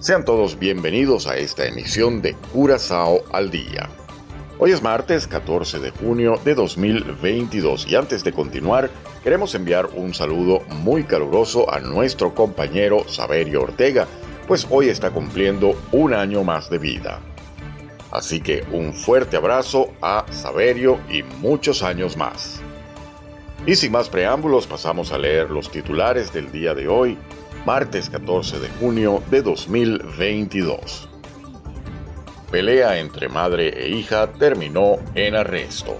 Sean todos bienvenidos a esta emisión de Curazao al Día. Hoy es martes 14 de junio de 2022 y antes de continuar queremos enviar un saludo muy caluroso a nuestro compañero Saberio Ortega, pues hoy está cumpliendo un año más de vida. Así que un fuerte abrazo a Saberio y muchos años más. Y sin más preámbulos pasamos a leer los titulares del día de hoy martes 14 de junio de 2022. Pelea entre madre e hija terminó en arresto.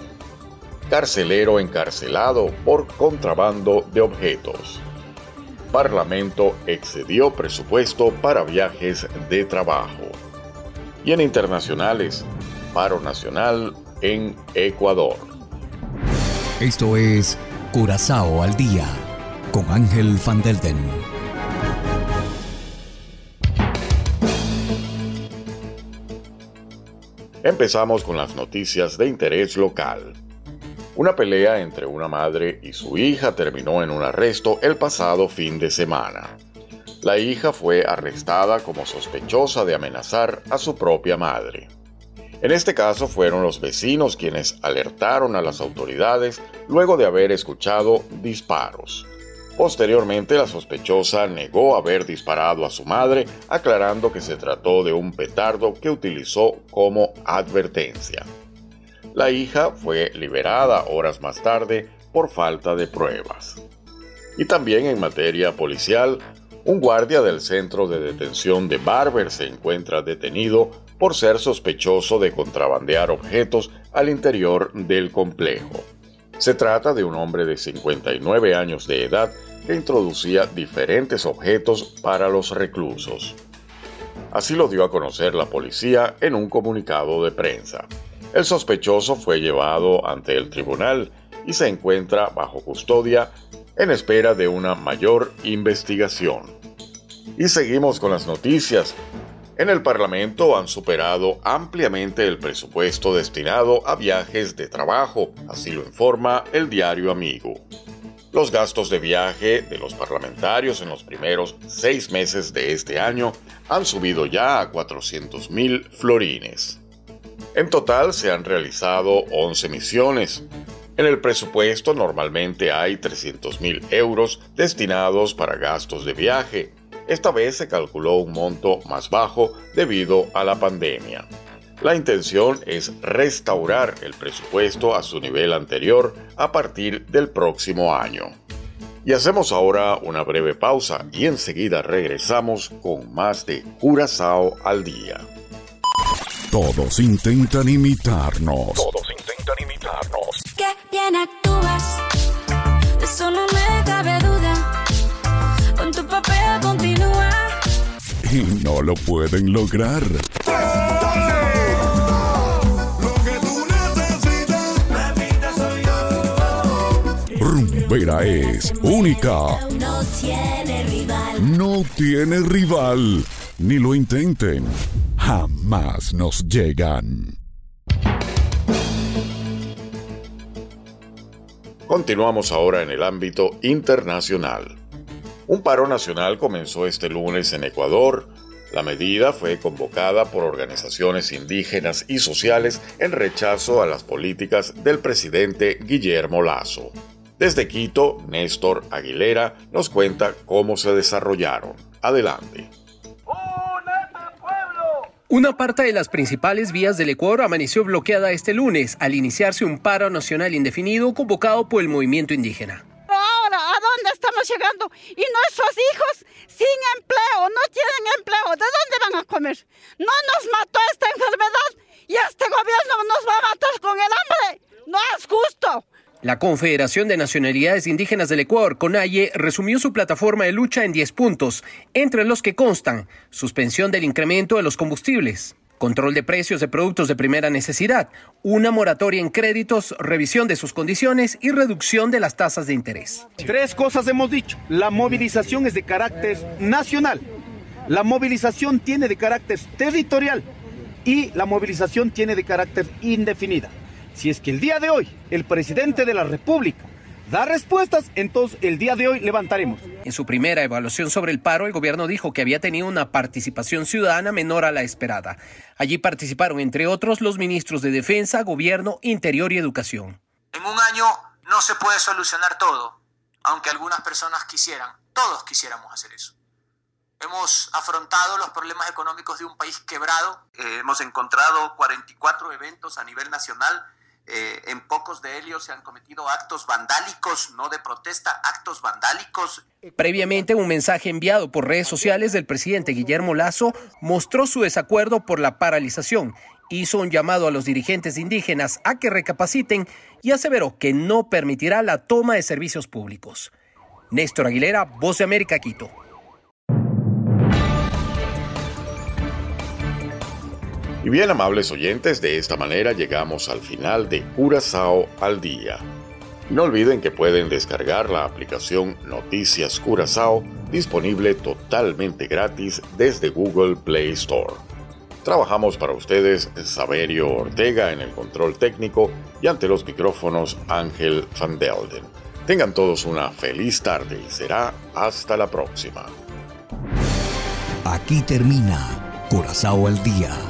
Carcelero encarcelado por contrabando de objetos. Parlamento excedió presupuesto para viajes de trabajo. Y en internacionales, paro nacional en Ecuador. Esto es Curazao al día con Ángel Van Delden. Empezamos con las noticias de interés local. Una pelea entre una madre y su hija terminó en un arresto el pasado fin de semana. La hija fue arrestada como sospechosa de amenazar a su propia madre. En este caso fueron los vecinos quienes alertaron a las autoridades luego de haber escuchado disparos. Posteriormente, la sospechosa negó haber disparado a su madre, aclarando que se trató de un petardo que utilizó como advertencia. La hija fue liberada horas más tarde por falta de pruebas. Y también en materia policial, un guardia del centro de detención de Barber se encuentra detenido por ser sospechoso de contrabandear objetos al interior del complejo. Se trata de un hombre de 59 años de edad que introducía diferentes objetos para los reclusos. Así lo dio a conocer la policía en un comunicado de prensa. El sospechoso fue llevado ante el tribunal y se encuentra bajo custodia en espera de una mayor investigación. Y seguimos con las noticias. En el Parlamento han superado ampliamente el presupuesto destinado a viajes de trabajo, así lo informa el diario Amigo. Los gastos de viaje de los parlamentarios en los primeros seis meses de este año han subido ya a 400 mil florines. En total se han realizado 11 misiones. En el presupuesto normalmente hay 300 mil euros destinados para gastos de viaje. Esta vez se calculó un monto más bajo debido a la pandemia. La intención es restaurar el presupuesto a su nivel anterior a partir del próximo año. Y hacemos ahora una breve pausa y enseguida regresamos con más de Curazao al día. Todos intentan imitarnos. Todos Y no lo pueden lograr. Rumbera es única. No tiene rival. No tiene rival. Ni lo intenten. Jamás nos llegan. Continuamos ahora en el ámbito internacional. Un paro nacional comenzó este lunes en Ecuador. La medida fue convocada por organizaciones indígenas y sociales en rechazo a las políticas del presidente Guillermo Lazo. Desde Quito, Néstor Aguilera nos cuenta cómo se desarrollaron. Adelante. Una parte de las principales vías del Ecuador amaneció bloqueada este lunes al iniciarse un paro nacional indefinido convocado por el movimiento indígena. Ahora, ¿a dónde estamos llegando? Y nuestros hijos sin empleo, no tienen empleo, ¿de dónde van a comer? No nos mató esta enfermedad y este gobierno nos va a matar con el hambre. No es justo. La Confederación de Nacionalidades Indígenas del Ecuador, CONAIE, resumió su plataforma de lucha en 10 puntos, entre los que constan suspensión del incremento de los combustibles, control de precios de productos de primera necesidad, una moratoria en créditos, revisión de sus condiciones y reducción de las tasas de interés. Tres cosas hemos dicho. La movilización es de carácter nacional, la movilización tiene de carácter territorial y la movilización tiene de carácter indefinida. Si es que el día de hoy el presidente de la República da respuestas, entonces el día de hoy levantaremos. En su primera evaluación sobre el paro, el gobierno dijo que había tenido una participación ciudadana menor a la esperada. Allí participaron, entre otros, los ministros de Defensa, Gobierno, Interior y Educación. En un año no se puede solucionar todo, aunque algunas personas quisieran, todos quisiéramos hacer eso. Hemos afrontado los problemas económicos de un país quebrado. Eh, hemos encontrado 44 eventos a nivel nacional eh, en pocos de ellos se han cometido actos vandálicos, no de protesta, actos vandálicos. Previamente, un mensaje enviado por redes sociales del presidente Guillermo Lazo mostró su desacuerdo por la paralización, hizo un llamado a los dirigentes indígenas a que recapaciten y aseveró que no permitirá la toma de servicios públicos. Néstor Aguilera, Voz de América, Quito. Y bien, amables oyentes, de esta manera llegamos al final de Curazao al Día. No olviden que pueden descargar la aplicación Noticias Curazao, disponible totalmente gratis desde Google Play Store. Trabajamos para ustedes Saberio Ortega en el control técnico y ante los micrófonos Ángel Van Delden. Tengan todos una feliz tarde y será hasta la próxima. Aquí termina Curazao al Día